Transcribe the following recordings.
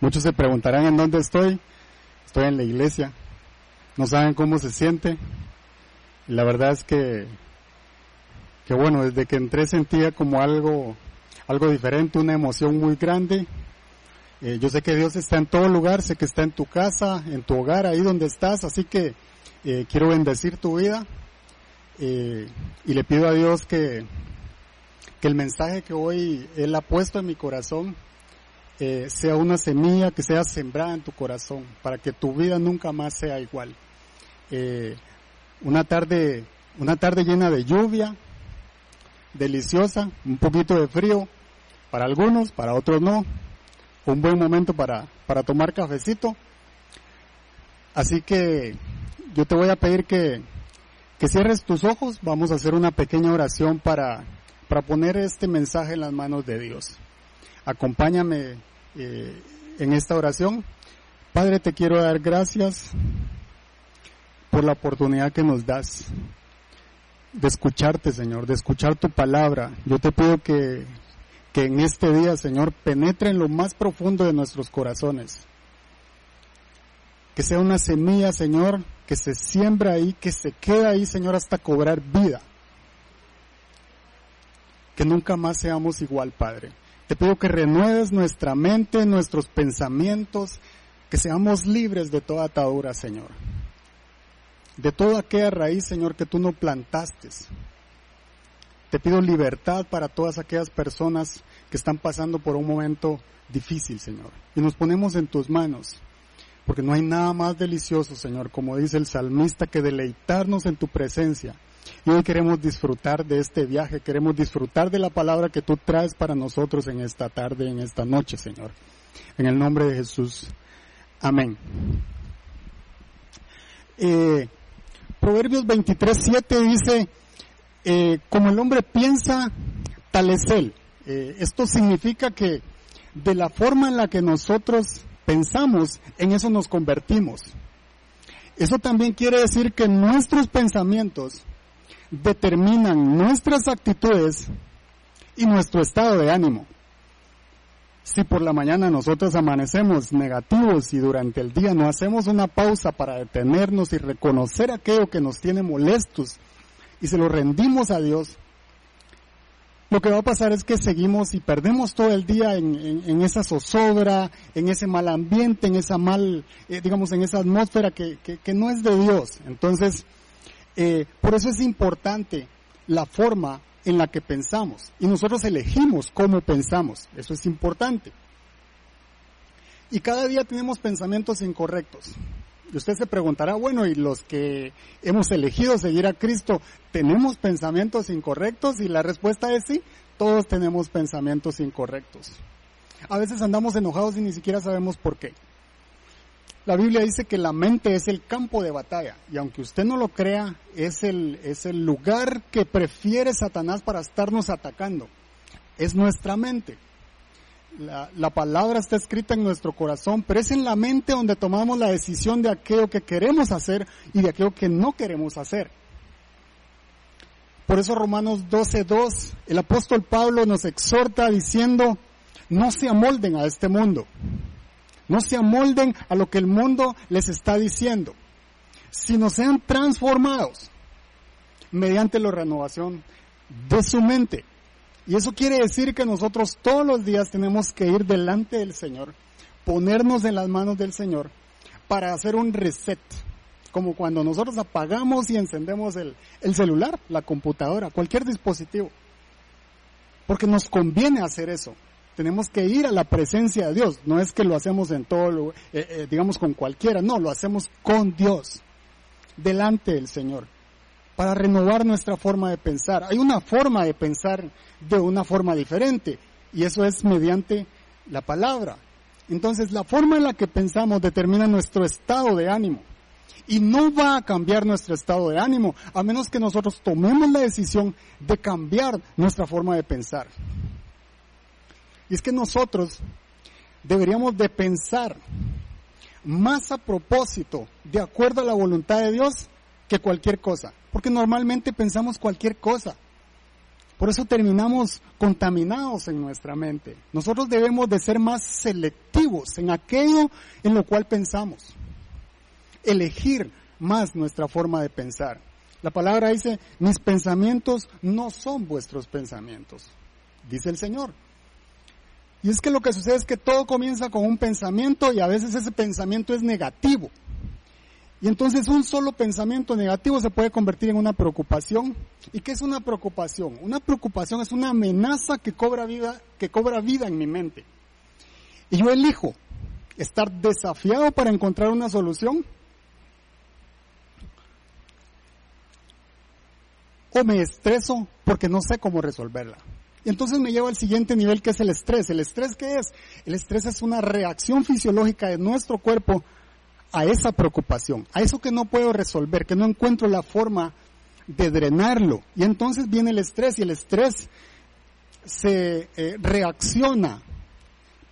Muchos se preguntarán en dónde estoy. Estoy en la iglesia. No saben cómo se siente. La verdad es que, que bueno, desde que entré sentía como algo, algo diferente, una emoción muy grande. Eh, yo sé que Dios está en todo lugar, sé que está en tu casa, en tu hogar, ahí donde estás, así que eh, quiero bendecir tu vida eh, y le pido a Dios que, que el mensaje que hoy Él ha puesto en mi corazón eh, sea una semilla que sea sembrada en tu corazón para que tu vida nunca más sea igual. Eh, una tarde, una tarde llena de lluvia, deliciosa, un poquito de frío para algunos, para otros no. Un buen momento para, para tomar cafecito. Así que yo te voy a pedir que, que cierres tus ojos. Vamos a hacer una pequeña oración para, para poner este mensaje en las manos de Dios. Acompáñame eh, en esta oración. Padre, te quiero dar gracias por la oportunidad que nos das de escucharte, Señor, de escuchar tu palabra. Yo te pido que, que en este día, Señor, penetre en lo más profundo de nuestros corazones. Que sea una semilla, Señor, que se siembra ahí, que se queda ahí, Señor, hasta cobrar vida. Que nunca más seamos igual, Padre. Te pido que renueves nuestra mente, nuestros pensamientos, que seamos libres de toda atadura, Señor. De toda aquella raíz, Señor, que tú no plantaste. Te pido libertad para todas aquellas personas que están pasando por un momento difícil, Señor. Y nos ponemos en tus manos, porque no hay nada más delicioso, Señor, como dice el salmista, que deleitarnos en tu presencia y hoy queremos disfrutar de este viaje, queremos disfrutar de la palabra que tú traes para nosotros en esta tarde, en esta noche, Señor. En el nombre de Jesús. Amén. Eh, Proverbios 23, 7 dice, eh, como el hombre piensa, tal es él. Eh, esto significa que de la forma en la que nosotros pensamos, en eso nos convertimos. Eso también quiere decir que nuestros pensamientos determinan nuestras actitudes y nuestro estado de ánimo. Si por la mañana nosotros amanecemos negativos y durante el día no hacemos una pausa para detenernos y reconocer aquello que nos tiene molestos y se lo rendimos a Dios, lo que va a pasar es que seguimos y perdemos todo el día en, esa zozobra, en ese mal ambiente, en esa mal, eh, digamos, en esa atmósfera que, que no es de Dios. Entonces, eh, por eso es importante la forma en la que pensamos y nosotros elegimos cómo pensamos. Eso es importante. Y cada día tenemos pensamientos incorrectos. Y usted se preguntará, bueno, ¿y los que hemos elegido seguir a Cristo, tenemos pensamientos incorrectos? Y la respuesta es sí, todos tenemos pensamientos incorrectos. A veces andamos enojados y ni siquiera sabemos por qué. La Biblia dice que la mente es el campo de batalla y aunque usted no lo crea, es el, es el lugar que prefiere Satanás para estarnos atacando. Es nuestra mente. La, la, palabra está escrita en nuestro corazón, pero es en la mente donde tomamos la decisión de aquello que queremos hacer y de aquello que no queremos hacer. Por eso Romanos 12.2, el apóstol Pablo nos exhorta diciendo, no se amolden a este mundo no se amolden a lo que el mundo les está diciendo, sino sean transformados mediante la renovación de su mente. Y eso quiere decir que nosotros todos los días tenemos que ir delante del Señor, ponernos en las manos del Señor para hacer un reset. Como cuando nosotros apagamos y encendemos el, el celular, la computadora, cualquier dispositivo. Porque nos conviene hacer eso. Tenemos que ir a la presencia de Dios. No es que lo hacemos en todo, eh, eh, digamos, con cualquiera. No, lo hacemos con Dios, delante del Señor, para renovar nuestra forma de pensar. Hay una forma de pensar de una forma diferente y eso es mediante la palabra. Entonces, la forma en la que pensamos determina nuestro estado de ánimo. Y no va a cambiar nuestro estado de ánimo a menos que nosotros tomemos la decisión de cambiar nuestra forma de pensar. Y es que nosotros deberíamos de pensar más a propósito, de acuerdo a la voluntad de Dios, que cualquier cosa. Porque normalmente pensamos cualquier cosa. Por eso terminamos contaminados en nuestra mente. Nosotros debemos de ser más selectivos en aquello en lo cual pensamos. Elegir más nuestra forma de pensar. La palabra dice, mis pensamientos no son vuestros pensamientos, dice el Señor. Y es que lo que sucede es que todo comienza con un pensamiento y a veces ese pensamiento es negativo. Y entonces un solo pensamiento negativo se puede convertir en una preocupación. ¿Y qué es una preocupación? Una preocupación es una amenaza que cobra vida, que cobra vida en mi mente. Y yo elijo estar desafiado para encontrar una solución o me estreso porque no sé cómo resolverla. Y entonces me llevo al siguiente nivel que es el estrés. ¿El estrés qué es? El estrés es una reacción fisiológica de nuestro cuerpo a esa preocupación, a eso que no puedo resolver, que no encuentro la forma de drenarlo. Y entonces viene el estrés y el estrés se eh, reacciona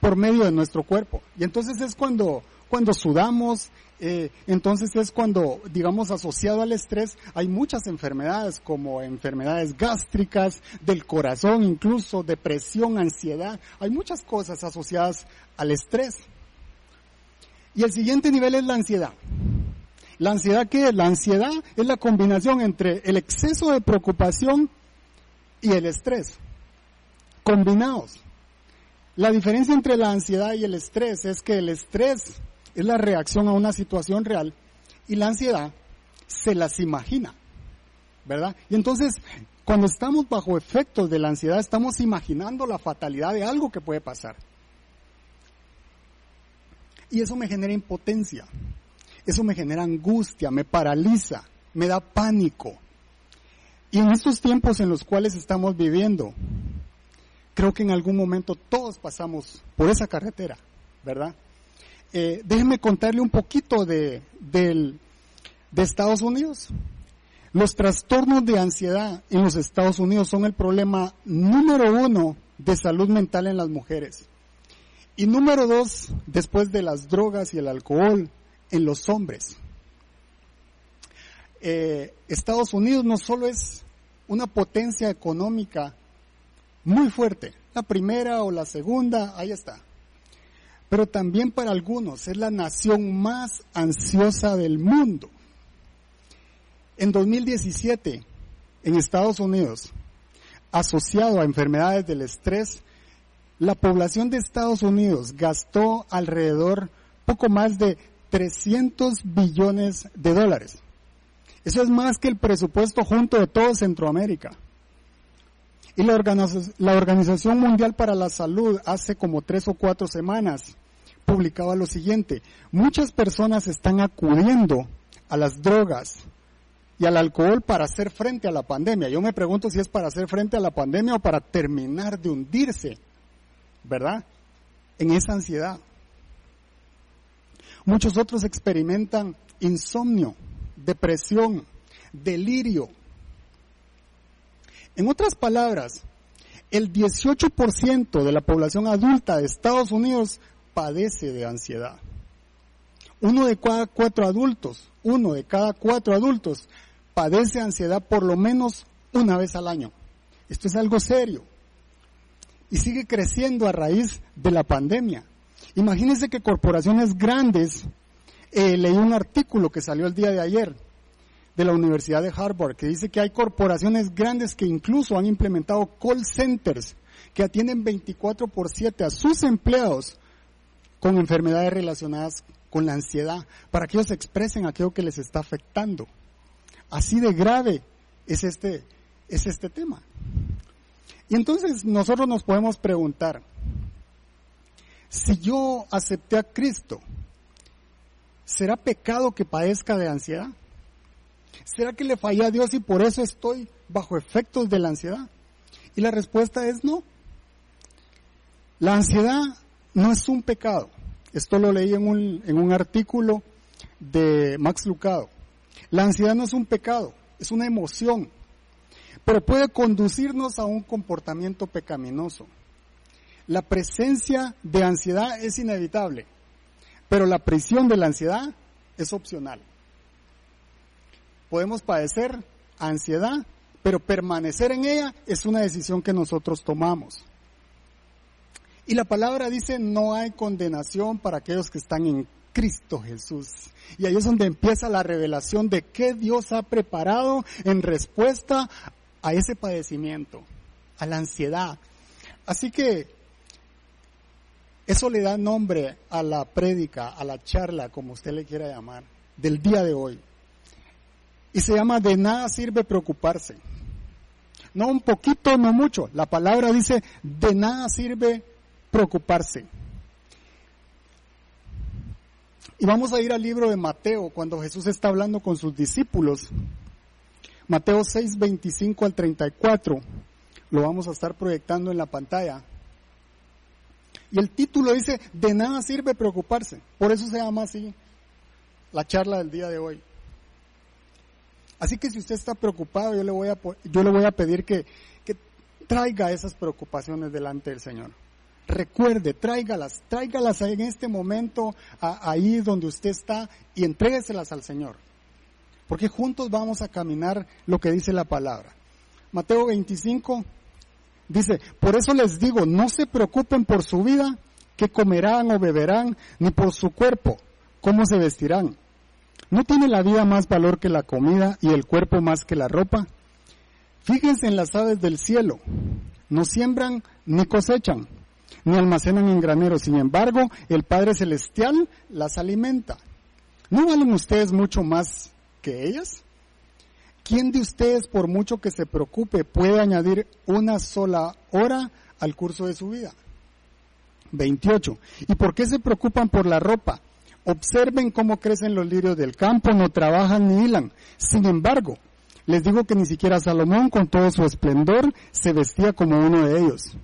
por medio de nuestro cuerpo. Y entonces es cuando, cuando sudamos, eh, entonces es cuando, digamos, asociado al estrés, hay muchas enfermedades como enfermedades gástricas, del corazón incluso, depresión, ansiedad, hay muchas cosas asociadas al estrés. Y el siguiente nivel es la ansiedad. ¿La ansiedad qué es? La ansiedad es la combinación entre el exceso de preocupación y el estrés, combinados. La diferencia entre la ansiedad y el estrés es que el estrés es la reacción a una situación real y la ansiedad se las imagina, ¿verdad? Y entonces, cuando estamos bajo efectos de la ansiedad, estamos imaginando la fatalidad de algo que puede pasar. Y eso me genera impotencia, eso me genera angustia, me paraliza, me da pánico. Y en estos tiempos en los cuales estamos viviendo, creo que en algún momento todos pasamos por esa carretera, ¿verdad? Eh, déjenme contarle un poquito de, de Estados Unidos. Los trastornos de ansiedad en los Estados Unidos son el problema número uno de salud mental en las mujeres. Y número dos, después de las drogas y el alcohol, en los hombres. Eh, Estados Unidos no solo es una potencia económica muy fuerte, la primera o la segunda, ahí está. Pero también para algunos es la nación más ansiosa del mundo. En 2017, en Estados Unidos, asociado a enfermedades del estrés, la población de Estados Unidos gastó alrededor poco más de 300 billones de dólares. Eso es más que el presupuesto junto de todo Centroamérica. Y la, Organización Mundial para la Salud hace como tres o cuatro semanas publicaba lo siguiente. Muchas personas están acudiendo a las drogas y al alcohol para hacer frente a la pandemia. Yo me pregunto si es para hacer frente a la pandemia o para terminar de hundirse ¿verdad? En esa ansiedad. Muchos otros experimentan insomnio, depresión, delirio. En otras palabras, el 18% de la población adulta de Estados Unidos padece de ansiedad. Uno de cada cuatro adultos, uno de cada cuatro adultos padece ansiedad por lo menos una vez al año. Esto es algo serio y sigue creciendo a raíz de la pandemia. Imagínense que corporaciones grandes, eh, leí un artículo que salió el día de ayer de la Universidad de Harvard que dice que hay corporaciones grandes que incluso han implementado call centers que atienden 24 por 7 a sus empleados con enfermedades relacionadas con la ansiedad, para que ellos expresen aquello que les está afectando. Así de grave es este, es este tema. Y entonces nosotros nos podemos preguntar, si yo acepté a Cristo, ¿será pecado que padezca de ansiedad? ¿Será que le fallé a Dios y por eso estoy bajo efectos de la ansiedad? Y la respuesta es no. La ansiedad no es un pecado. Esto lo leí en un, en un artículo de Max Lucado. La ansiedad no es un pecado, es una emoción pero puede conducirnos a un comportamiento pecaminoso. La presencia de ansiedad es inevitable, pero la prisión de la ansiedad es opcional. Podemos padecer ansiedad, pero permanecer en ella es una decisión que nosotros tomamos. Y la palabra dice, no hay condenación para aquellos que están en Cristo Jesús. Y ahí es donde empieza la revelación de qué Dios ha preparado en respuesta a ese padecimiento, a la ansiedad. Así que eso le da nombre a la prédica, a la charla, como usted le quiera llamar, del día de hoy. Y se llama de nada sirve preocuparse. No un poquito, no mucho. La palabra dice de nada sirve preocuparse. Y vamos a ir al libro de Mateo, cuando Jesús está hablando con sus discípulos. Mateo 6, 25 al 34. Lo vamos a estar proyectando en la pantalla. Y el título dice, de nada sirve preocuparse. Por eso se llama así la charla del día de hoy. Así que si usted está preocupado, yo le voy a, yo le voy a pedir que, que traiga esas preocupaciones delante del Señor. Recuerde, tráigalas, tráigalas en este momento ahí donde usted está y entrégueselas al Señor. Porque juntos vamos a caminar lo que dice la palabra. Mateo 25 dice, por eso les digo, no se preocupen por su vida, que comerán o beberán, ni por su cuerpo, cómo se vestirán. ¿No tiene la vida más valor que la comida y el cuerpo más que la ropa? Fíjense en las aves del cielo, no siembran ni cosechan ni almacenan en graneros. Sin embargo, el Padre Celestial las alimenta. ¿No valen ustedes mucho más que ellas? ¿Quién de ustedes, por mucho que se preocupe, puede añadir una sola hora al curso de su vida? 28. ¿Y por qué se preocupan por la ropa? Observen cómo crecen los lirios del campo, no trabajan ni hilan. Sin embargo, les digo que ni siquiera Salomón, con todo su esplendor, se vestía como uno de ellos.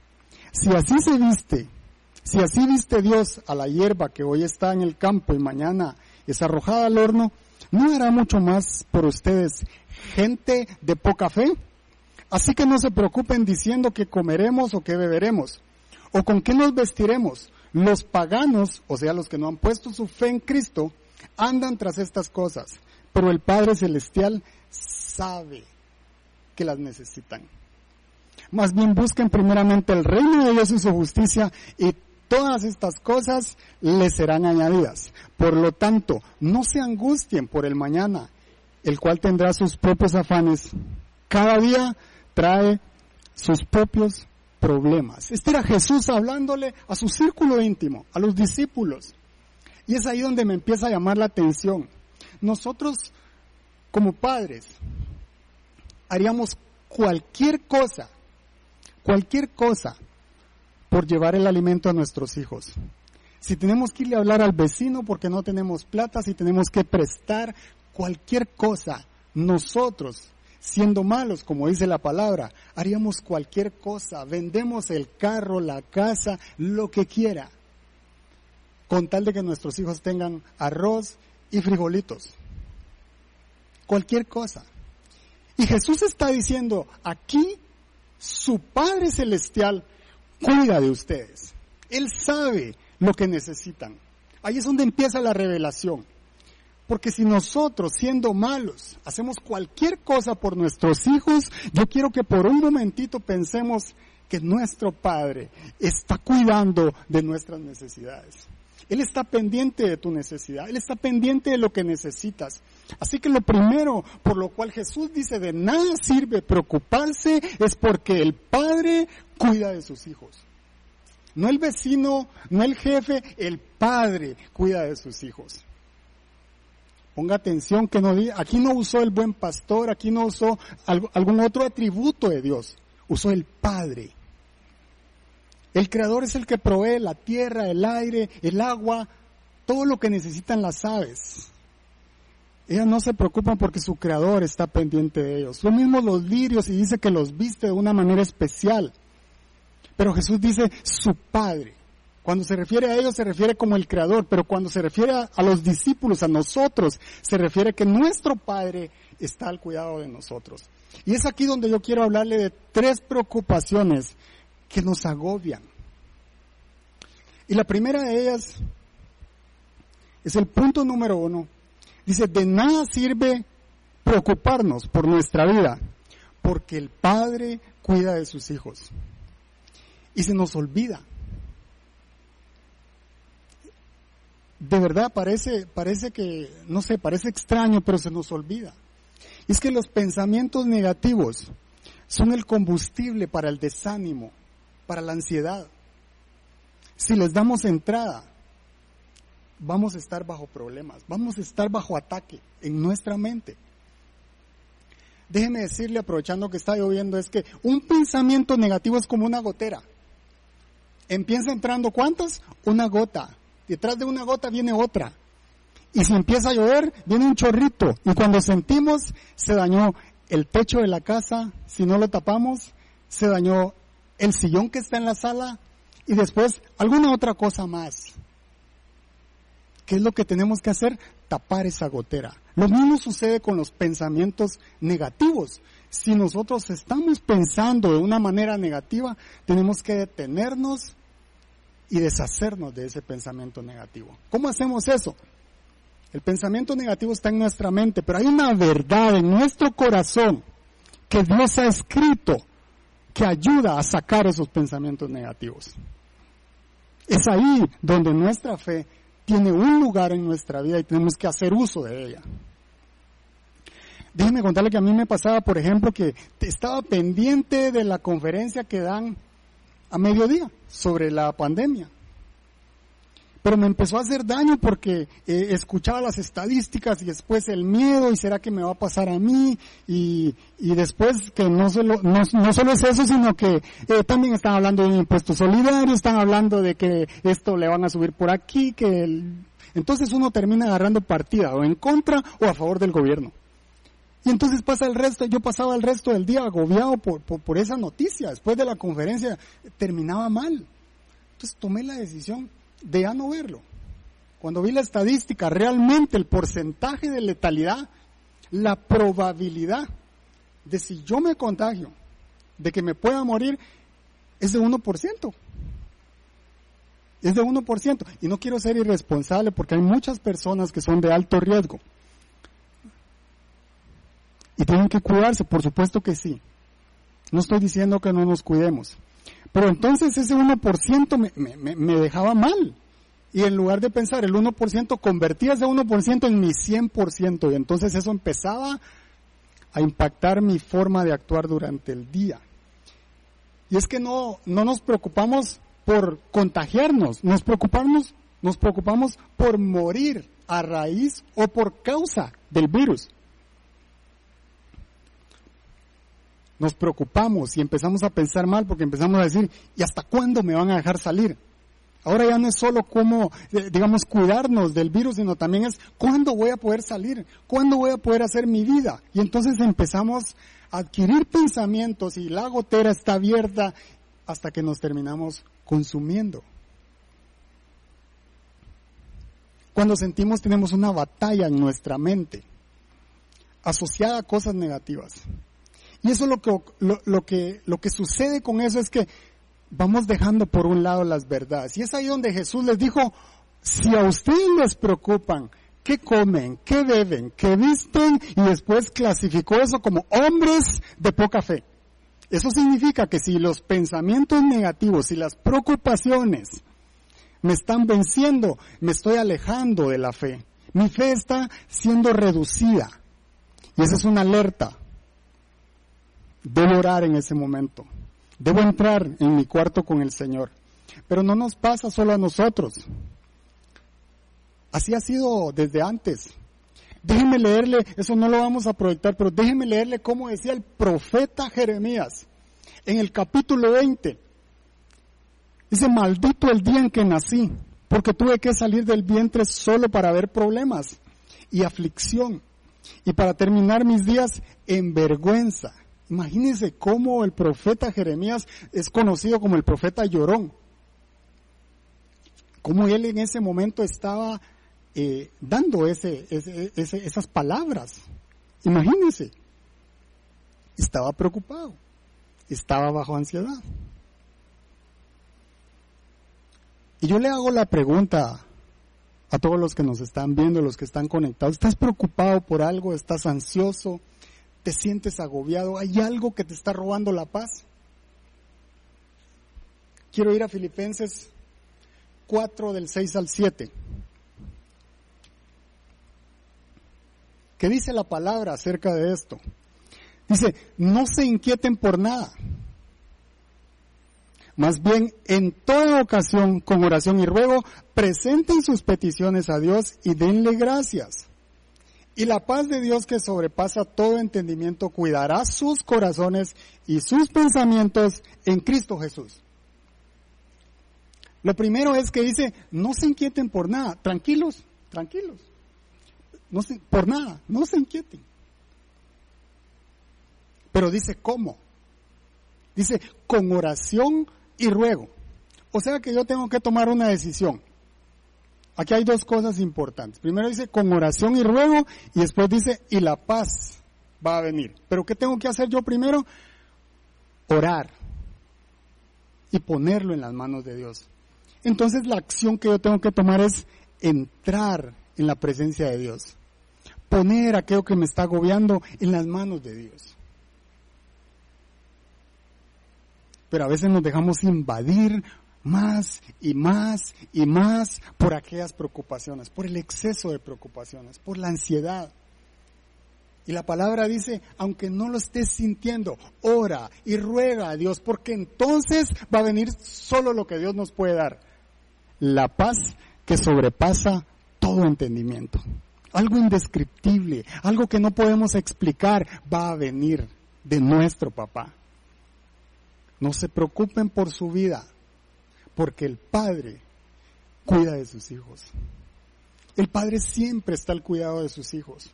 Si así se viste, si así viste Dios a la hierba que hoy está en el campo y mañana es arrojada al horno, ¿no hará mucho más por ustedes gente de poca fe? Así que no se preocupen diciendo que comeremos o que beberemos, o con qué nos vestiremos. Los paganos, o sea, los que no han puesto su fe en Cristo, andan tras estas cosas, pero el Padre Celestial sabe que las necesitan. Más bien busquen primeramente el reino de Dios y su justicia y todas estas cosas les serán añadidas. Por lo tanto, no se angustien por el mañana, el cual tendrá sus propios afanes. Cada día trae sus propios problemas. Este era Jesús hablándole a su círculo íntimo, a los discípulos. Y es ahí donde me empieza a llamar la atención. Nosotros, como padres, haríamos cualquier cosa cualquier cosa por llevar el alimento a nuestros hijos. Si tenemos que irle a hablar al vecino porque no tenemos plata, si tenemos que prestar cualquier cosa, nosotros, siendo malos, como dice la palabra, haríamos cualquier cosa, vendemos el carro, la casa, lo que quiera, con tal de que nuestros hijos tengan arroz y frijolitos. Cualquier cosa. Y Jesús está diciendo, aquí su Padre Celestial cuida de ustedes. Él sabe lo que necesitan. Ahí es donde empieza la revelación. Porque si nosotros, siendo malos, hacemos cualquier cosa por nuestros hijos, yo quiero que por un momentito pensemos que nuestro Padre está cuidando de nuestras necesidades. Él está pendiente de tu necesidad, Él está pendiente de lo que necesitas. Así que lo primero por lo cual Jesús dice de nada sirve preocuparse es porque el Padre cuida de sus hijos. No el vecino, no el jefe, el Padre cuida de sus hijos. Ponga atención que no aquí no usó el buen pastor, aquí no usó algún otro atributo de Dios, usó el Padre. El creador es el que provee la tierra, el aire, el agua, todo lo que necesitan las aves. Ellas no se preocupan porque su creador está pendiente de ellos. Lo mismo los lirios y dice que los viste de una manera especial. Pero Jesús dice su Padre. Cuando se refiere a ellos se refiere como el creador, pero cuando se refiere a, a los discípulos, a nosotros, se refiere que nuestro Padre está al cuidado de nosotros. Y es aquí donde yo quiero hablarle de tres preocupaciones que nos agobian. Y la primera de ellas es el punto número uno. Dice, de nada sirve preocuparnos por nuestra vida, porque el Padre cuida de sus hijos. Y se nos olvida. De verdad parece, parece que, no sé, parece extraño, pero se nos olvida. Y es que los pensamientos negativos son el combustible para el desánimo, para la ansiedad. Si les damos entrada, vamos a estar bajo problemas, vamos a estar bajo ataque en nuestra mente. Déjeme decirle, aprovechando que está lloviendo, es que un pensamiento negativo es como una gotera. Empieza entrando cuántas? Una gota. Detrás de una gota viene otra. Y si empieza a llover, viene un chorrito. Y cuando sentimos, se dañó el techo de la casa, si no lo tapamos, se dañó el sillón que está en la sala y después alguna otra cosa más. ¿Qué es lo que tenemos que hacer? Tapar esa gotera. Lo mismo sucede con los pensamientos negativos. Si nosotros estamos pensando de una manera negativa, tenemos que detenernos y deshacernos de ese pensamiento negativo. ¿Cómo hacemos eso? El pensamiento negativo está en nuestra mente, pero hay una verdad en nuestro corazón que Dios ha escrito que ayuda a sacar esos pensamientos negativos. Es ahí donde nuestra fe tiene un lugar en nuestra vida y tenemos que hacer uso de ella. Déjeme contarle que a mí me pasaba, por ejemplo, que estaba pendiente de la conferencia que dan a mediodía sobre la pandemia pero me empezó a hacer daño porque eh, escuchaba las estadísticas y después el miedo y será que me va a pasar a mí y, y después que no solo, no, solo es eso, sino que eh, también están hablando de un impuesto solidario, están hablando de que esto le van a subir por aquí, que entonces uno termina agarrando partida o en contra o a favor del gobierno. Y entonces pasa el resto, yo pasaba el resto del día agobiado por, por, por esa noticia, después de la conferencia terminaba mal. Entonces tomé la decisión de ya no verlo. Cuando vi la estadística, realmente el porcentaje de letalidad, la probabilidad de si yo me contagio, de que me pueda morir, es de 1%. Es de 1%. Y no quiero ser irresponsable porque hay muchas personas que son de alto riesgo. Y tienen que cuidarse, por supuesto que sí. No estoy diciendo que no nos cuidemos. Pero entonces ese 1% me, me, me dejaba mal. Y en lugar de pensar el 1%, convertía ese 1% en mi 100%. Y entonces eso empezaba a impactar mi forma de actuar durante el día. Y es que no, no nos preocupamos por contagiarnos, nos preocupamos, nos preocupamos por morir a raíz o por causa del virus. Nos preocupamos y empezamos a pensar mal porque empezamos a decir, ¿y hasta cuándo me van a dejar salir? Ahora ya no es solo cómo, eh, digamos, cuidarnos del virus, sino también es cuándo voy a poder salir, cuándo voy a poder hacer mi vida. Y entonces empezamos a adquirir pensamientos y la gotera está abierta hasta que nos terminamos consumiendo. Cuando sentimos tenemos una batalla en nuestra mente asociada a cosas negativas. Y eso lo que, lo, que, lo que sucede con eso es que vamos dejando por un lado las verdades. Y es ahí donde Jesús les dijo, si a ustedes les preocupan qué comen, qué beben, qué visten, y después clasificó eso como hombres de poca fe. Eso significa que si los pensamientos negativos y las preocupaciones me están venciendo, me estoy alejando de la fe. Mi fe está siendo reducida. Y esa es una alerta. Debo orar en ese momento. Debo entrar en mi cuarto con el Señor. Pero no nos pasa solo a nosotros. Así ha sido desde antes. Déjenme leerle, eso no lo vamos a proyectar, pero déjenme leerle cómo decía el profeta Jeremías en el capítulo 20. Dice, maldito el día en que nací, porque tuve que salir del vientre solo para ver problemas y aflicción, y para terminar mis días en vergüenza Imagínense cómo el profeta Jeremías es conocido como el profeta llorón. Cómo él en ese momento estaba eh, dando ese, esas palabras. Imagínense. Estaba preocupado. Estaba bajo ansiedad. Y yo le hago la pregunta a todos los que nos están viendo, los que están conectados. ¿Estás preocupado por algo? ¿Estás ansioso? Te sientes agobiado, hay algo que te está robando la paz. Quiero ir a Filipenses 4 del 6 al 7. ¿Qué dice la palabra acerca de esto? Dice, no se inquieten por nada. Más bien, en toda ocasión, con oración y ruego, presenten sus peticiones a Dios y denle gracias. Y la paz de Dios que sobrepasa todo entendimiento cuidará sus corazones y sus pensamientos en Cristo Jesús. Lo primero es que dice, no se inquieten por nada, tranquilos, tranquilos. No se, por nada, no se inquieten. Pero dice, ¿cómo? Dice, con oración y ruego. O sea que yo tengo que tomar una decisión. Aquí hay dos cosas importantes. Primero dice, con oración y ruego, y después dice, y la paz va a venir. Pero ¿qué tengo que hacer yo primero? Orar y ponerlo en las manos de Dios. Entonces la acción que yo tengo que tomar es entrar en la presencia de Dios. Poner aquello que me está agobiando en las manos de Dios. Pero a veces nos dejamos invadir más y más y más por aquellas preocupaciones, por el exceso de preocupaciones, por la ansiedad. Y la palabra dice, aunque no lo estés sintiendo, ora y ruega a Dios, porque entonces va a venir solo lo que Dios nos puede dar la paz que sobrepasa todo entendimiento. Algo indescriptible, algo que no podemos explicar, va a venir de nuestro papá. No se preocupen por su vida, porque el Padre cuida de sus hijos. El Padre siempre está al cuidado de sus hijos.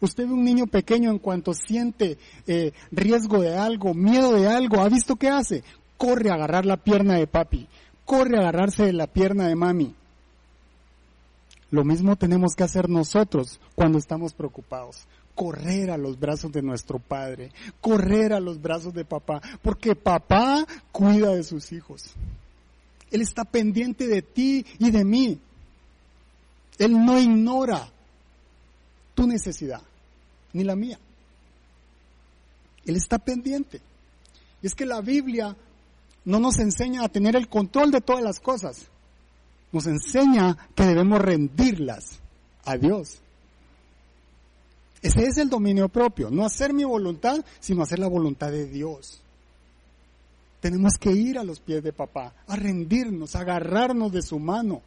Usted ve un niño pequeño en cuanto siente eh, riesgo de algo, miedo de algo, ¿ha visto qué hace? Corre a agarrar la pierna de papi, corre a agarrarse de la pierna de mami. Lo mismo tenemos que hacer nosotros cuando estamos preocupados. Correr a los brazos de nuestro Padre, correr a los brazos de papá, porque papá cuida de sus hijos. Él está pendiente de ti y de mí. Él no ignora tu necesidad, ni la mía. Él está pendiente. Y es que la Biblia no nos enseña a tener el control de todas las cosas. Nos enseña que debemos rendirlas a Dios. Ese es el dominio propio, no hacer mi voluntad, sino hacer la voluntad de Dios. Tenemos que ir a los pies de papá, a rendirnos, a agarrarnos de su mano.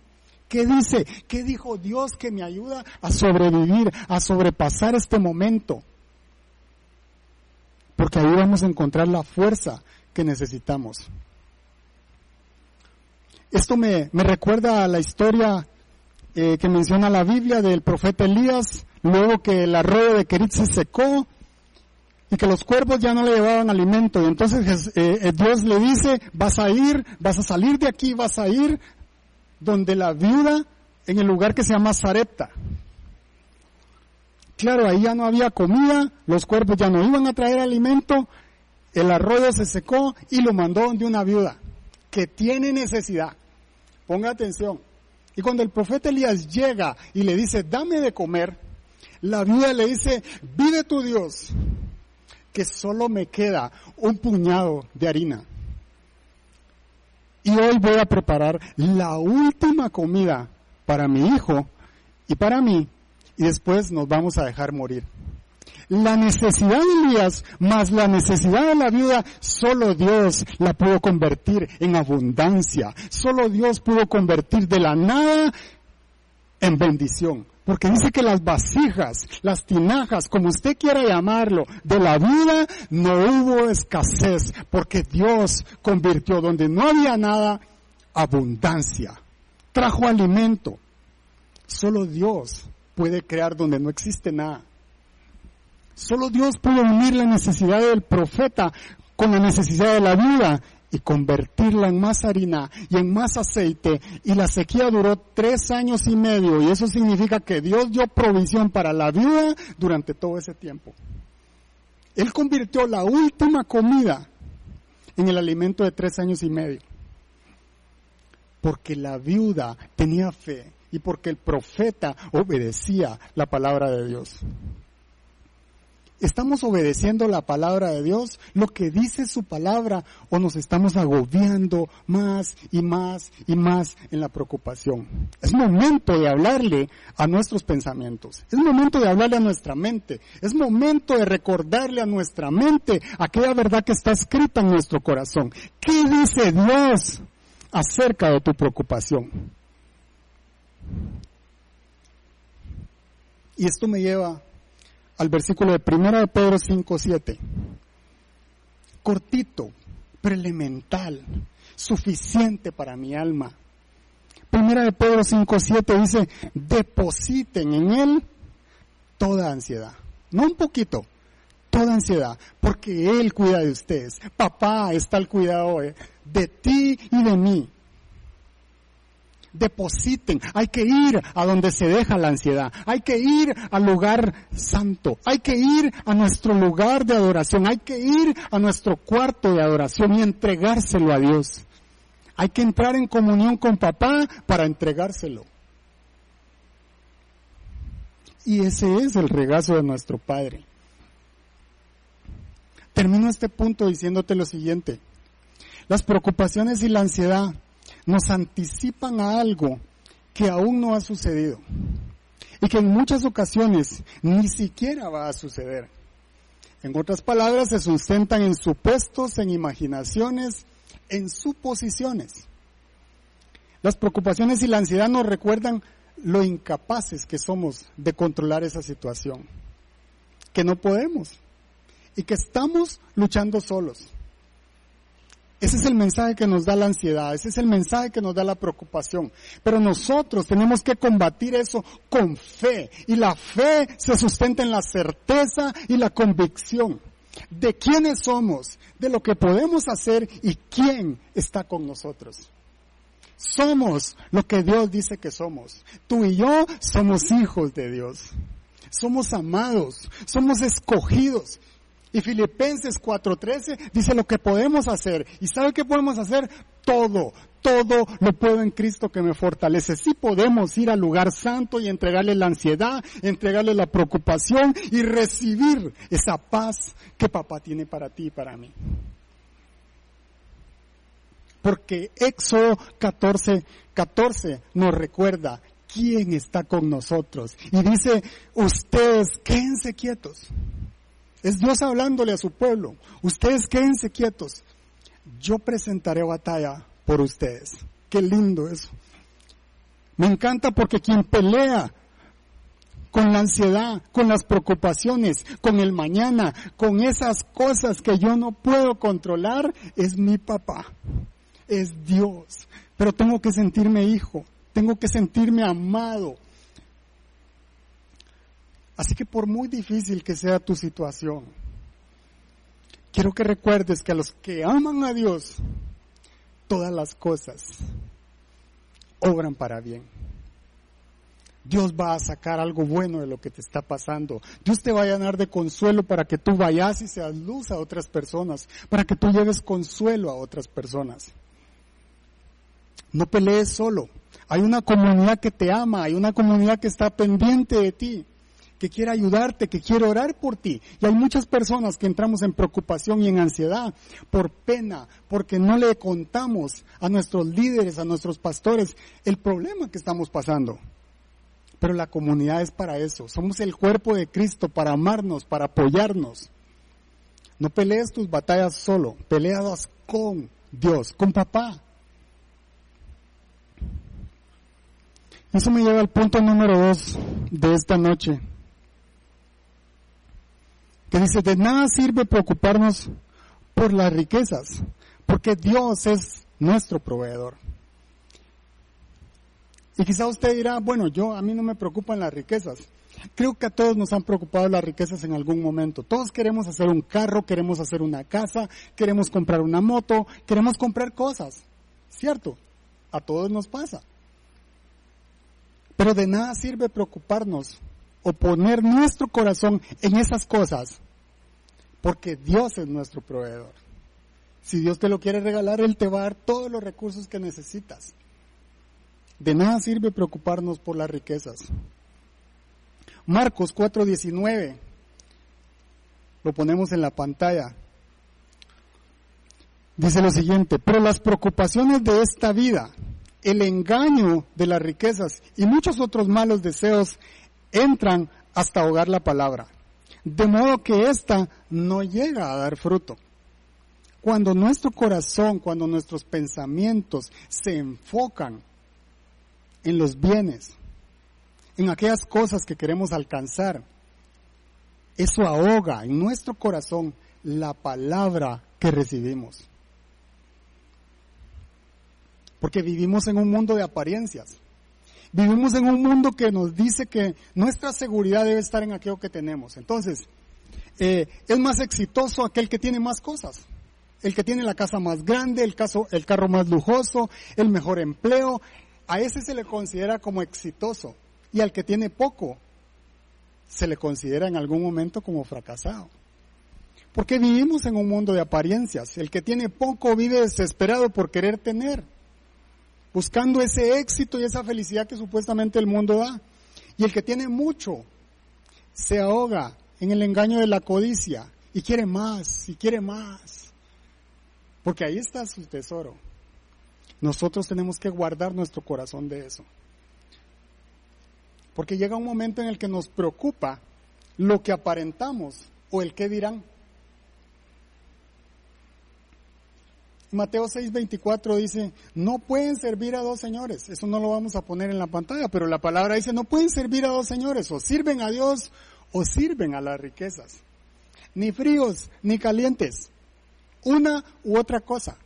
¿Qué dice? ¿Qué dijo Dios que me ayuda a sobrevivir, a sobrepasar este momento? Porque ahí vamos a encontrar la fuerza que necesitamos. Esto me, recuerda a la historia eh, que menciona la Biblia del profeta Elías, luego que el arroyo de Kerit se secó y que los cuervos ya no le llevaban alimento. Y entonces eh, eh, Dios le dice, vas a ir, vas a salir de aquí, vas a ir donde la viuda, en el lugar que se llama Zarepta. Claro, ahí ya no había comida, los cuervos ya no iban a traer alimento, el arroyo se secó y lo mandó donde una viuda que tiene necesidad. Ponga atención. Y cuando el profeta Elías llega y le dice, dame de comer, la viuda le dice, vive tu Dios, que solo me queda un puñado de harina. Y hoy voy a preparar la última comida para mi hijo y para mí, y después nos vamos a dejar morir. La necesidad de Elías más la necesidad de la viuda, solo Dios la pudo convertir en abundancia. Solo Dios pudo convertir de la nada en bendición. Porque dice que las vasijas, las tinajas, como usted quiera llamarlo, de la vida no hubo escasez, porque Dios convirtió donde no había nada, abundancia. Trajo alimento. Solo Dios puede crear donde no existe nada. Solo Dios pudo unir la necesidad del profeta con la necesidad de la vida y convertirla en más harina y en más aceite. Y la sequía duró tres años y medio y eso significa que Dios dio provisión para la viuda durante todo ese tiempo. Él convirtió la última comida en el alimento de tres años y medio. Porque la viuda tenía fe y porque el profeta obedecía la palabra de Dios. ¿Estamos obedeciendo la palabra de Dios, lo que dice su palabra, o nos estamos agobiando más y más y más en la preocupación? Es momento de hablarle a nuestros pensamientos, es momento de hablarle a nuestra mente, es momento de recordarle a nuestra mente aquella verdad que está escrita en nuestro corazón. ¿Qué dice Dios acerca de tu preocupación? Y esto me lleva al versículo de 1 de Pedro 5, 7. Cortito, pero elemental, suficiente para mi alma. Primera de Pedro 5, 7 dice, depositen en él toda ansiedad. No un poquito, toda ansiedad, porque él cuida de ustedes. Papá está al cuidado de ti y de mí depositen, hay que ir a donde se deja la ansiedad, hay que ir al lugar santo, hay que ir a nuestro lugar de adoración, hay que ir a nuestro cuarto de adoración y entregárselo a Dios. Hay que entrar en comunión con papá para entregárselo. Y ese es el regazo de nuestro Padre. Termino este punto diciéndote lo siguiente. Las preocupaciones y la ansiedad nos anticipan a algo que aún no ha sucedido y que en muchas ocasiones ni siquiera va a suceder. En otras palabras, se sustentan en supuestos, en imaginaciones, en suposiciones. Las preocupaciones y la ansiedad nos recuerdan lo incapaces que somos de controlar esa situación, que no podemos y que estamos luchando solos. Ese es el mensaje que nos da la ansiedad, ese es el mensaje que nos da la preocupación. Pero nosotros tenemos que combatir eso con fe. Y la fe se sustenta en la certeza y la convicción de quiénes somos, de lo que podemos hacer y quién está con nosotros. Somos lo que Dios dice que somos. Tú y yo somos hijos de Dios. Somos amados, somos escogidos, y Filipenses 4:13 dice lo que podemos hacer. ¿Y sabe qué podemos hacer? Todo, todo lo puedo en Cristo que me fortalece. Sí podemos ir al lugar santo y entregarle la ansiedad, entregarle la preocupación y recibir esa paz que papá tiene para ti y para mí. Porque Éxodo 14, 14 nos recuerda quién está con nosotros. Y dice, ustedes quédense quietos. Es Dios hablándole a su pueblo. Ustedes quédense quietos. Yo presentaré batalla por ustedes. Qué lindo eso. Me encanta porque quien pelea con la ansiedad, con las preocupaciones, con el mañana, con esas cosas que yo no puedo controlar, es mi papá, es Dios. Pero tengo que sentirme hijo, tengo que sentirme amado, Así que por muy difícil que sea tu situación, quiero que recuerdes que a los que aman a Dios, todas las cosas obran para bien. Dios va a sacar algo bueno de lo que te está pasando. Dios te va a llenar de consuelo para que tú vayas y seas luz a otras personas, para que tú lleves consuelo a otras personas. No pelees solo. Hay una comunidad que te ama, hay una comunidad que está pendiente de ti que quiere ayudarte, que quiere orar por ti. Y hay muchas personas que entramos en preocupación y en ansiedad por pena, porque no le contamos a nuestros líderes, a nuestros pastores, el problema que estamos pasando. Pero la comunidad es para eso. Somos el cuerpo de Cristo para amarnos, para apoyarnos. No pelees tus batallas solo, peleadas con Dios, con papá. Eso me lleva al punto número dos de esta noche que dice, de nada sirve preocuparnos por las riquezas, porque Dios es nuestro proveedor. Y quizá usted dirá, bueno, yo a mí no me preocupan las riquezas. Creo que a todos nos han preocupado las riquezas en algún momento. Todos queremos hacer un carro, queremos hacer una casa, queremos comprar una moto, queremos comprar cosas. ¿Cierto? A todos nos pasa. Pero de nada sirve preocuparnos o poner nuestro corazón en esas cosas, porque Dios es nuestro proveedor. Si Dios te lo quiere regalar, Él te va a dar todos los recursos que necesitas. De nada sirve preocuparnos por las riquezas. Marcos 4:19 Lo ponemos en la pantalla. Dice lo siguiente, pero las preocupaciones de esta vida, el engaño de las riquezas y muchos otros malos deseos entran hasta ahogar la palabra, de modo que ésta no llega a dar fruto. Cuando nuestro corazón, cuando nuestros pensamientos se enfocan en los bienes, en aquellas cosas que queremos alcanzar, eso ahoga en nuestro corazón la palabra que recibimos. Porque vivimos en un mundo de apariencias. Vivimos en un mundo que nos dice que nuestra seguridad debe estar en aquello que tenemos. Entonces, eh, es más exitoso aquel que tiene más cosas. El que tiene la casa más grande, el, caso, el carro más lujoso, el mejor empleo. A ese se le considera como exitoso. Y al que tiene poco, se le considera en algún momento como fracasado. Porque vivimos en un mundo de apariencias. El que tiene poco vive desesperado por querer tener, buscando ese éxito y esa felicidad que supuestamente el mundo da. Y el que tiene mucho se ahoga en el engaño de la codicia y quiere más y quiere más. Porque ahí está su tesoro. Nosotros tenemos que guardar nuestro corazón de eso. Porque llega un momento en el que nos preocupa lo que aparentamos o el qué dirán. Mateo 6:24 dice, no pueden servir a dos señores. Eso no lo vamos a poner en la pantalla, pero la palabra dice, no pueden servir a dos señores. O sirven a Dios o sirven a las riquezas. Ni fríos ni calientes. Una u otra cosa.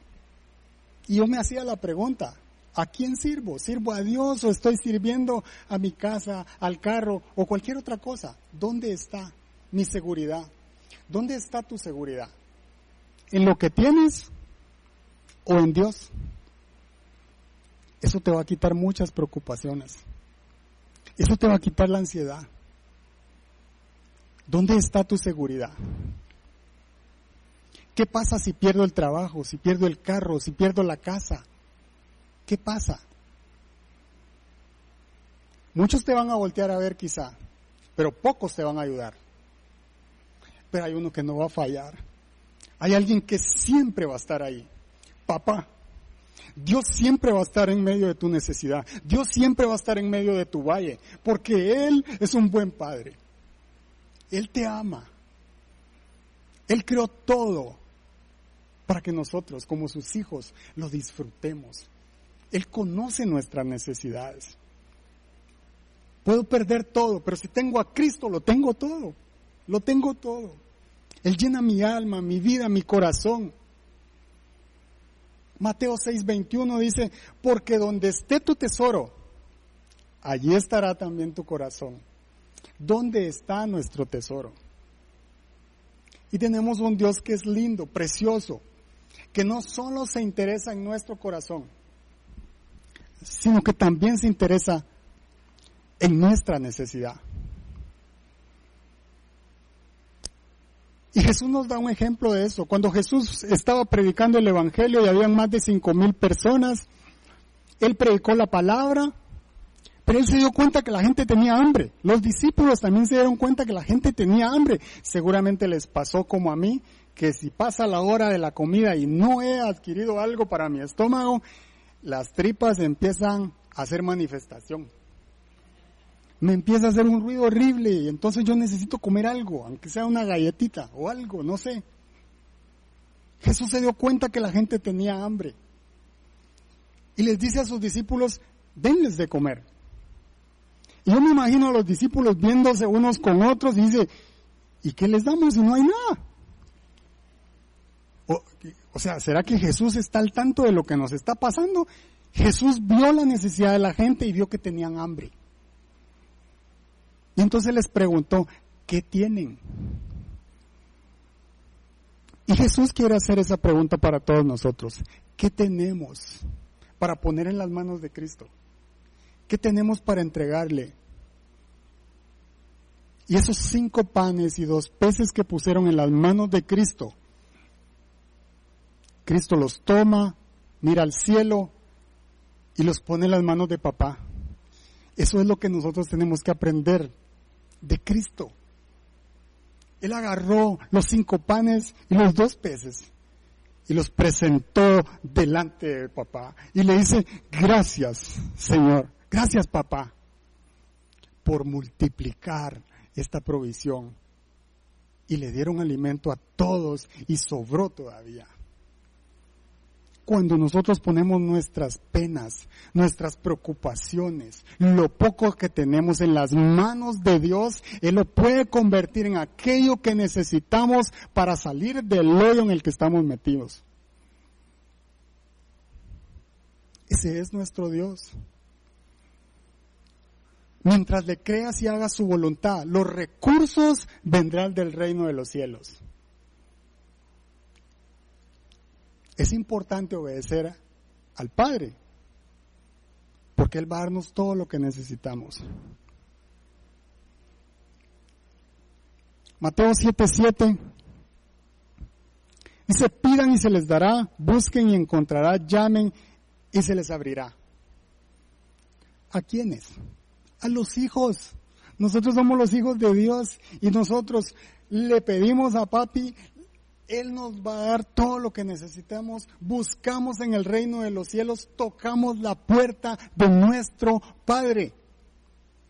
Y yo me hacía la pregunta, ¿A quién sirvo? ¿Sirvo a Dios o estoy sirviendo a mi casa, al carro o cualquier otra cosa? ¿Dónde está mi seguridad? ¿Dónde está tu seguridad? ¿En lo que tienes o en Dios? Eso te va a quitar muchas preocupaciones. Eso te va a quitar la ansiedad. ¿Dónde está tu seguridad? ¿Qué pasa si pierdo el trabajo, si pierdo el carro, si pierdo la casa? ¿Qué pasa? Muchos te van a voltear a ver quizá, pero pocos te van a ayudar. Pero hay uno que no va a fallar. Hay alguien que siempre va a estar ahí. Papá, Dios siempre va a estar en medio de tu necesidad. Dios siempre va a estar en medio de tu valle, porque Él es un buen Padre. Él te ama. Él creó todo para que nosotros, como sus hijos, lo disfrutemos. Él conoce nuestras necesidades. Puedo perder todo, pero si tengo a Cristo, lo tengo todo. Lo tengo todo. Él llena mi alma, mi vida, mi corazón. Mateo 6:21 dice, porque donde esté tu tesoro, allí estará también tu corazón. ¿Dónde está nuestro tesoro? Y tenemos un Dios que es lindo, precioso, que no solo se interesa en nuestro corazón, sino que también se interesa en nuestra necesidad. Y Jesús nos da un ejemplo de eso. Cuando Jesús estaba predicando el Evangelio y habían más de cinco mil personas, Él predicó la palabra, pero Él se dio cuenta que la gente tenía hambre. Los discípulos también se dieron cuenta que la gente tenía hambre. Seguramente les pasó como a mí, que si pasa la hora de la comida y no he adquirido algo para mi estómago, las tripas empiezan a hacer manifestación. Me empieza a hacer un ruido horrible y entonces yo necesito comer algo, aunque sea una galletita o algo, no sé. Jesús se dio cuenta que la gente tenía hambre y les dice a sus discípulos, denles de comer. Y yo me imagino a los discípulos viéndose unos con otros y dice, ¿y qué les damos si no hay nada? O, sea, ¿será que Jesús está al tanto de lo que nos está pasando? Jesús vio la necesidad de la gente y vio que tenían hambre. Y entonces les preguntó, ¿qué tienen? Y Jesús quiere hacer esa pregunta para todos nosotros. ¿Qué tenemos para poner en las manos de Cristo? ¿Qué tenemos para entregarle? Y esos cinco panes y dos peces que pusieron en las manos de Cristo, Cristo los toma, mira al cielo y los pone en las manos de papá. Eso es lo que nosotros tenemos que aprender de Cristo. Él agarró los cinco panes y los dos peces y los presentó delante de papá y le dice, gracias Señor, gracias papá por multiplicar esta provisión. Y le dieron alimento a todos y sobró todavía cuando nosotros ponemos nuestras penas, nuestras preocupaciones, lo poco que tenemos en las manos de Dios, Él lo puede convertir en aquello que necesitamos para salir del hoyo en el que estamos metidos. Ese es nuestro Dios. Mientras le creas y hagas su voluntad, los recursos vendrán del reino de los cielos. Es importante obedecer al Padre, porque Él va a darnos todo lo que necesitamos. Mateo 7:7 dice, pidan y se les dará, busquen y encontrarán, llamen y se les abrirá. ¿A quiénes? A los hijos. Nosotros somos los hijos de Dios y nosotros le pedimos a papi, él nos va a dar todo lo que necesitamos. Buscamos en el reino de los cielos, tocamos la puerta de nuestro Padre.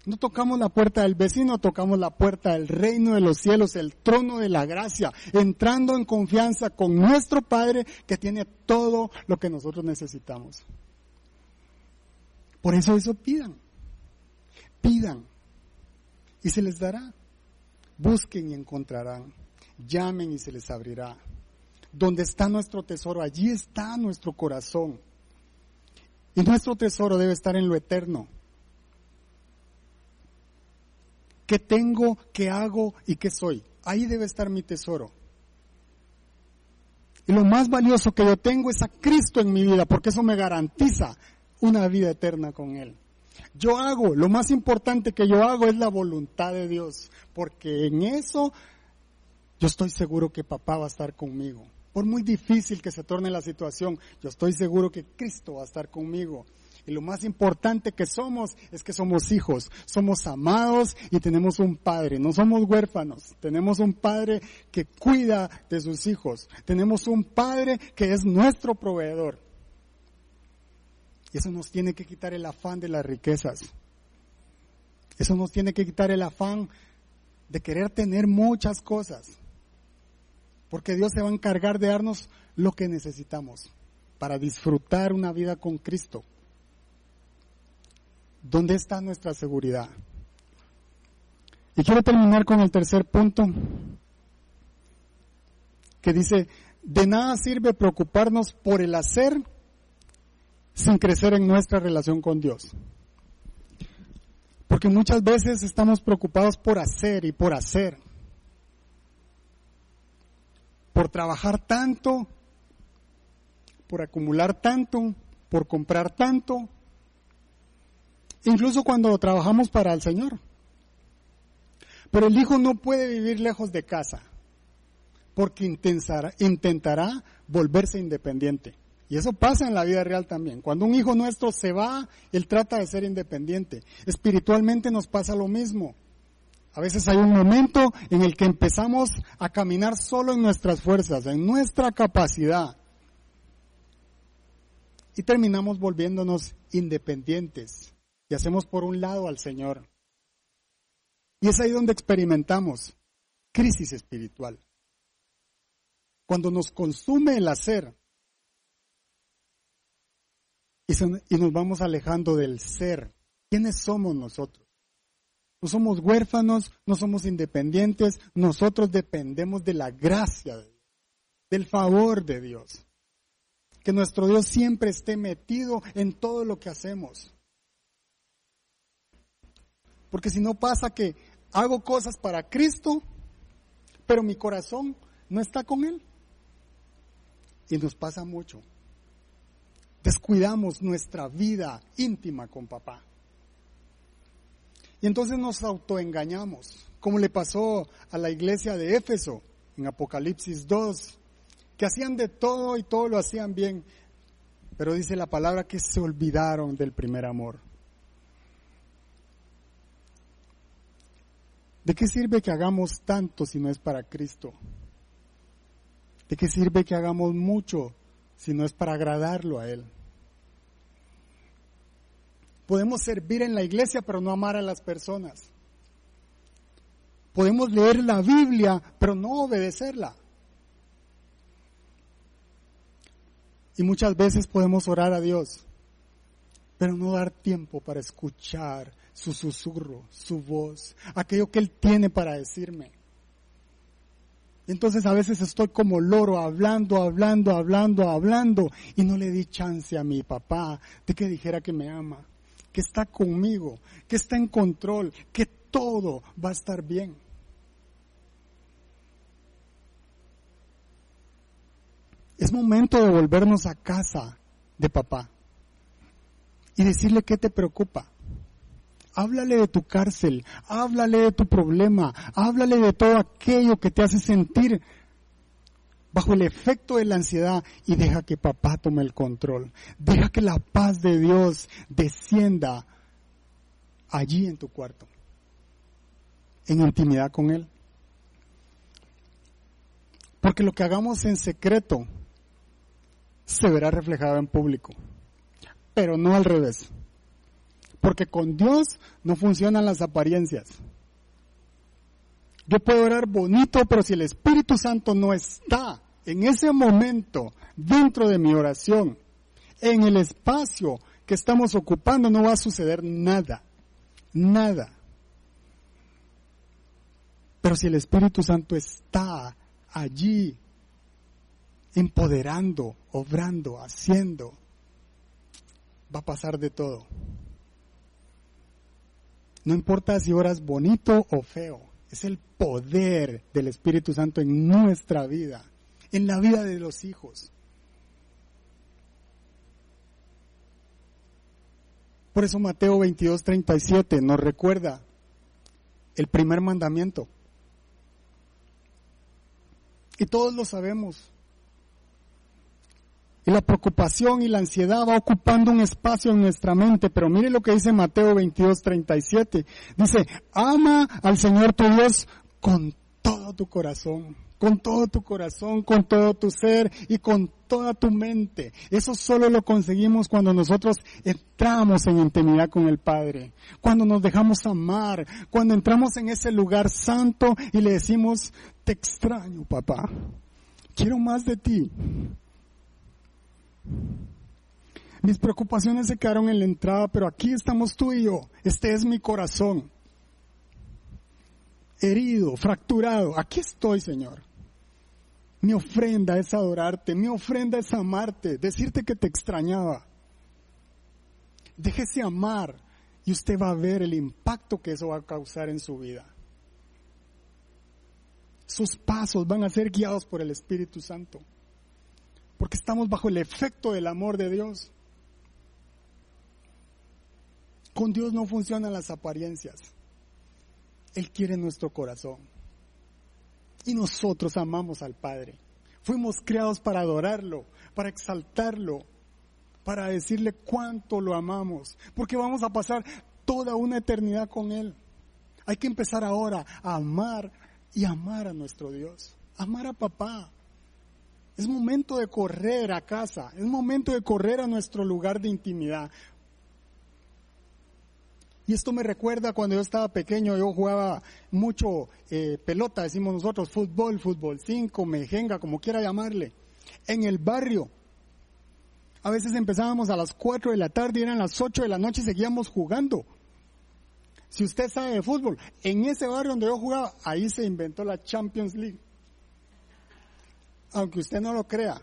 No tocamos la puerta del vecino, tocamos la puerta del reino de los cielos, el trono de la gracia, entrando en confianza con nuestro Padre que tiene todo lo que nosotros necesitamos. Por eso eso pidan, pidan y se les dará. Busquen y encontrarán llamen y se les abrirá. Donde está nuestro tesoro, allí está nuestro corazón. Y nuestro tesoro debe estar en lo eterno. ¿Qué tengo, qué hago y qué soy? Ahí debe estar mi tesoro. Y lo más valioso que yo tengo es a Cristo en mi vida, porque eso me garantiza una vida eterna con Él. Yo hago, lo más importante que yo hago es la voluntad de Dios, porque en eso yo estoy seguro que papá va a estar conmigo. Por muy difícil que se torne la situación, yo estoy seguro que Cristo va a estar conmigo. Y lo más importante que somos es que somos hijos, somos amados y tenemos un padre. No somos huérfanos, tenemos un padre que cuida de sus hijos. Tenemos un padre que es nuestro proveedor. Y eso nos tiene que quitar el afán de las riquezas. Eso nos tiene que quitar el afán de querer tener muchas cosas. Porque Dios se va a encargar de darnos lo que necesitamos para disfrutar una vida con Cristo. ¿Dónde está nuestra seguridad? Y quiero terminar con el tercer punto, que dice, de nada sirve preocuparnos por el hacer sin crecer en nuestra relación con Dios. Porque muchas veces estamos preocupados por hacer y por hacer por trabajar tanto, por acumular tanto, por comprar tanto, incluso cuando trabajamos para el Señor. Pero el hijo no puede vivir lejos de casa, porque intentará, intentará volverse independiente. Y eso pasa en la vida real también. Cuando un hijo nuestro se va, él trata de ser independiente. Espiritualmente nos pasa lo mismo. A veces hay un momento en el que empezamos a caminar solo en nuestras fuerzas, en nuestra capacidad. Y terminamos volviéndonos independientes y hacemos por un lado al Señor. Y es ahí donde experimentamos crisis espiritual. Cuando nos consume el hacer y, nos vamos alejando del ser. ¿Quiénes somos nosotros? No somos huérfanos, no somos independientes, nosotros dependemos de la gracia de Dios, del favor de Dios. Que nuestro Dios siempre esté metido en todo lo que hacemos. Porque si no pasa que hago cosas para Cristo, pero mi corazón no está con Él. Y nos pasa mucho. Descuidamos nuestra vida íntima con papá. Y entonces nos autoengañamos, como le pasó a la iglesia de Éfeso en Apocalipsis 2, que hacían de todo y todo lo hacían bien, pero dice la palabra que se olvidaron del primer amor. ¿De qué sirve que hagamos tanto si no es para Cristo? ¿De qué sirve que hagamos mucho si no es para agradarlo a Él? Podemos servir en la iglesia pero no amar a las personas. Podemos leer la Biblia pero no obedecerla. Y muchas veces podemos orar a Dios pero no dar tiempo para escuchar su susurro, su voz, aquello que Él tiene para decirme. Entonces a veces estoy como loro hablando, hablando, hablando, hablando y no le di chance a mi papá de que dijera que me ama, que está conmigo, que está en control, que todo va a estar bien. Es momento de volvernos a casa de papá y decirle qué te preocupa. Háblale de tu cárcel, háblale de tu problema, háblale de todo aquello que te hace sentir bajo el efecto de la ansiedad y deja que papá tome el control. Deja que la paz de Dios descienda allí en tu cuarto, en intimidad con Él. Porque lo que hagamos en secreto se verá reflejado en público pero no al revés. Porque con Dios no funcionan las apariencias. Yo puedo orar bonito, pero si el Espíritu Santo no está en ese momento dentro de mi oración, en el espacio que estamos ocupando, no va a suceder nada. Nada. Pero si el Espíritu Santo está allí, empoderando, obrando, haciendo, va a pasar de todo. No importa si oras bonito o feo, es el poder del Espíritu Santo en nuestra vida, en la vida de los hijos. Por eso Mateo 22, 37 nos recuerda el primer mandamiento. Y todos lo sabemos. Y la preocupación y la ansiedad va ocupando un espacio en nuestra mente. Pero mire lo que dice Mateo 22, 37. Dice, ama al Señor tu Dios con todo tu corazón, con todo tu corazón, con todo tu ser y con toda tu mente. Eso solo lo conseguimos cuando nosotros entramos en intimidad con el Padre, cuando nos dejamos amar, cuando entramos en ese lugar santo y le decimos, te extraño papá, quiero más de ti. Mis preocupaciones se quedaron en la entrada, pero aquí estamos tú y yo. Este es mi corazón. Herido, fracturado. Aquí estoy, Señor. Mi ofrenda es adorarte, mi ofrenda es amarte, decirte que te extrañaba. Déjese amar y usted va a ver el impacto que eso va a causar en su vida. Sus pasos van a ser guiados por el Espíritu Santo porque estamos bajo el efecto del amor de Dios. Con Dios no funcionan las apariencias. Él quiere nuestro corazón. Y nosotros amamos al Padre. Fuimos creados para adorarlo, para exaltarlo, para decirle cuánto lo amamos, porque vamos a pasar toda una eternidad con Él. Hay que empezar ahora a amar y amar a nuestro Dios, amar a papá, es momento de correr a casa, es momento de correr a nuestro lugar de intimidad. Y esto me recuerda cuando yo estaba pequeño, yo jugaba mucho eh, pelota, decimos nosotros, fútbol, fútbol 5, mejenga, como quiera llamarle, en el barrio. A veces empezábamos a las 4 de la tarde y eran las 8 de la noche y seguíamos jugando. Si usted sabe de fútbol, en ese barrio donde yo jugaba, ahí se inventó la Champions League aunque usted no lo crea.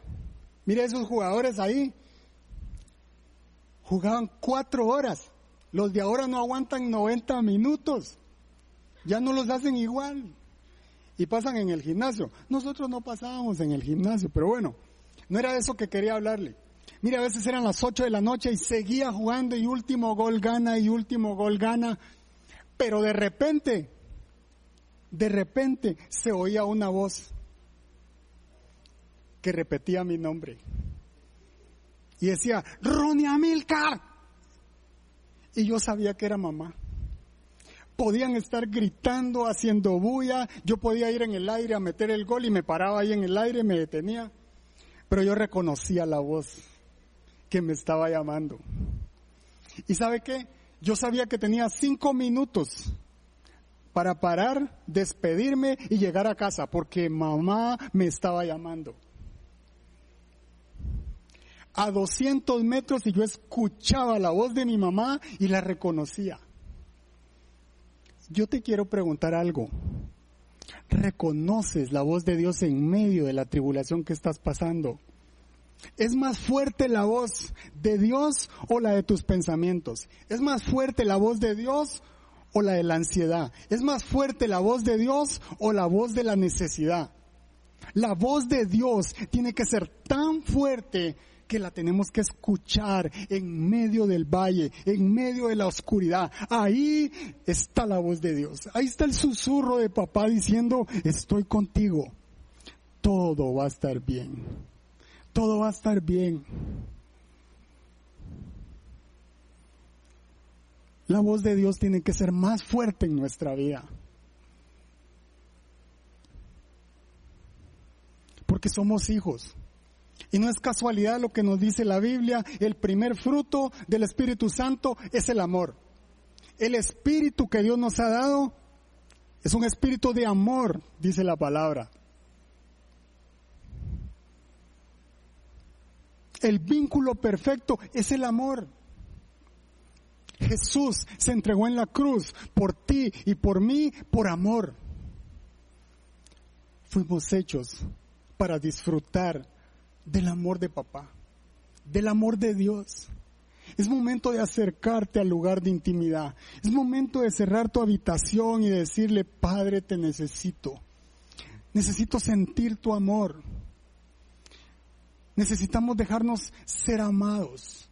Mire esos jugadores ahí. Jugaban cuatro horas. Los de ahora no aguantan 90 minutos. Ya no los hacen igual. Y pasan en el gimnasio. Nosotros no pasábamos en el gimnasio, pero bueno, no era eso que quería hablarle. Mire, a veces eran las 8 de la noche y seguía jugando y último gol gana y último gol gana. Pero de repente, de repente se oía una voz que repetía mi nombre. Y decía, Ronnie Amilcar. Y yo sabía que era mamá. podían estar gritando, haciendo bulla, yo podía ir en el aire a meter el gol y me paraba ahí en el aire y me detenía, pero yo reconocía la voz que me estaba llamando. ¿Y sabe qué? Yo sabía que tenía cinco minutos para parar, despedirme y llegar a casa, porque mamá me estaba llamando. A 200 metros y yo escuchaba la voz de mi mamá y la reconocía. Yo te quiero preguntar algo. ¿Reconoces la voz de Dios en medio de la tribulación que estás pasando? ¿Es más fuerte la voz de Dios o la de tus pensamientos? ¿Es más fuerte la voz de Dios o la de la ansiedad? ¿Es más fuerte la voz de Dios o la voz de la necesidad? La voz de Dios tiene que ser tan fuerte que la tenemos que escuchar en medio del valle, en medio de la oscuridad. Ahí está la voz de Dios. Ahí está el susurro de papá diciendo, estoy contigo. Todo va a estar bien. Todo va a estar bien. La voz de Dios tiene que ser más fuerte en nuestra vida. Porque somos hijos. Y no es casualidad lo que nos dice la Biblia, el primer fruto del Espíritu Santo es el amor. El Espíritu que Dios nos ha dado es un espíritu de amor, dice la palabra. El vínculo perfecto es el amor. Jesús se entregó en la cruz por ti y por mí por amor. Fuimos hechos para disfrutar del amor de papá, del amor de Dios. Es momento de acercarte al lugar de intimidad. Es momento de cerrar tu habitación y decirle, Padre, te necesito. Necesito sentir tu amor. Necesitamos dejarnos ser amados.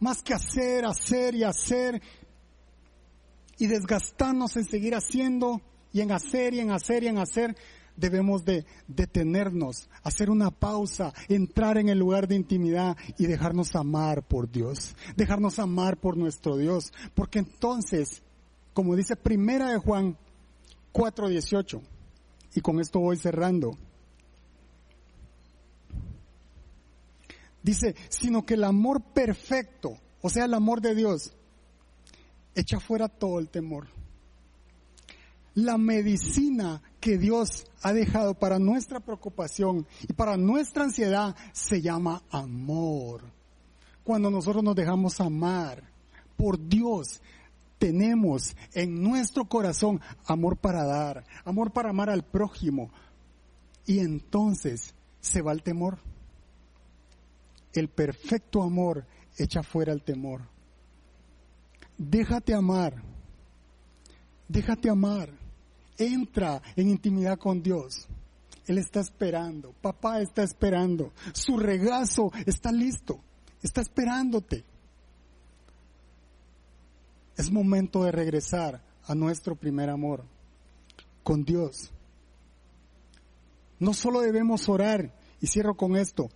Más que hacer, hacer y hacer y desgastarnos en seguir haciendo y en hacer y en hacer y en hacer, debemos de detenernos, hacer una pausa, entrar en el lugar de intimidad y dejarnos amar por Dios, dejarnos amar por nuestro Dios, porque entonces, como dice Primera de Juan 4:18, y con esto voy cerrando, dice, sino que el amor perfecto, o sea, el amor de Dios, echa fuera todo el temor. La medicina que Dios ha dejado para nuestra preocupación y para nuestra ansiedad se llama amor. Cuando nosotros nos dejamos amar por Dios, tenemos en nuestro corazón amor para dar, amor para amar al prójimo. Y entonces se va el temor. El perfecto amor echa fuera el temor. Déjate amar. Déjate amar entra en intimidad con Dios. Él está esperando, papá está esperando, su regazo está listo, está esperándote. Es momento de regresar a nuestro primer amor con Dios. No solo debemos orar, y cierro con esto,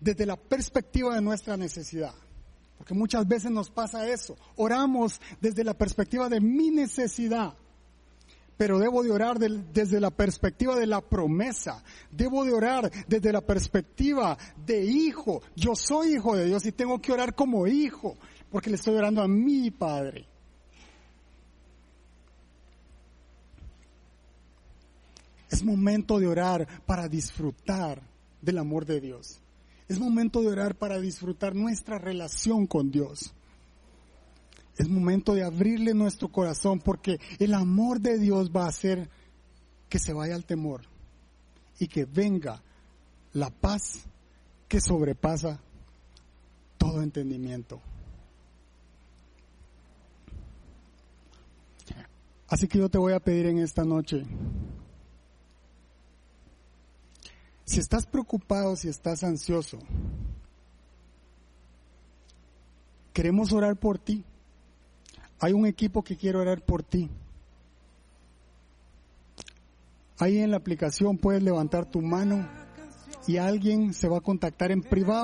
desde la perspectiva de nuestra necesidad, porque muchas veces nos pasa eso, oramos desde la perspectiva de mi necesidad, pero debo de orar desde la perspectiva de la promesa. Debo de orar desde la perspectiva de hijo. Yo soy hijo de Dios y tengo que orar como hijo, porque le estoy orando a mi Padre. Es momento de orar para disfrutar del amor de Dios. Es momento de orar para disfrutar nuestra relación con Dios. Es momento de abrirle nuestro corazón porque el amor de Dios va a hacer que se vaya el temor y que venga la paz que sobrepasa todo entendimiento. Así que yo te voy a pedir en esta noche, si estás preocupado, si estás ansioso, queremos orar por ti. Hay un equipo que quiere orar por ti. Ahí en la aplicación puedes levantar tu mano y alguien se va a contactar en privado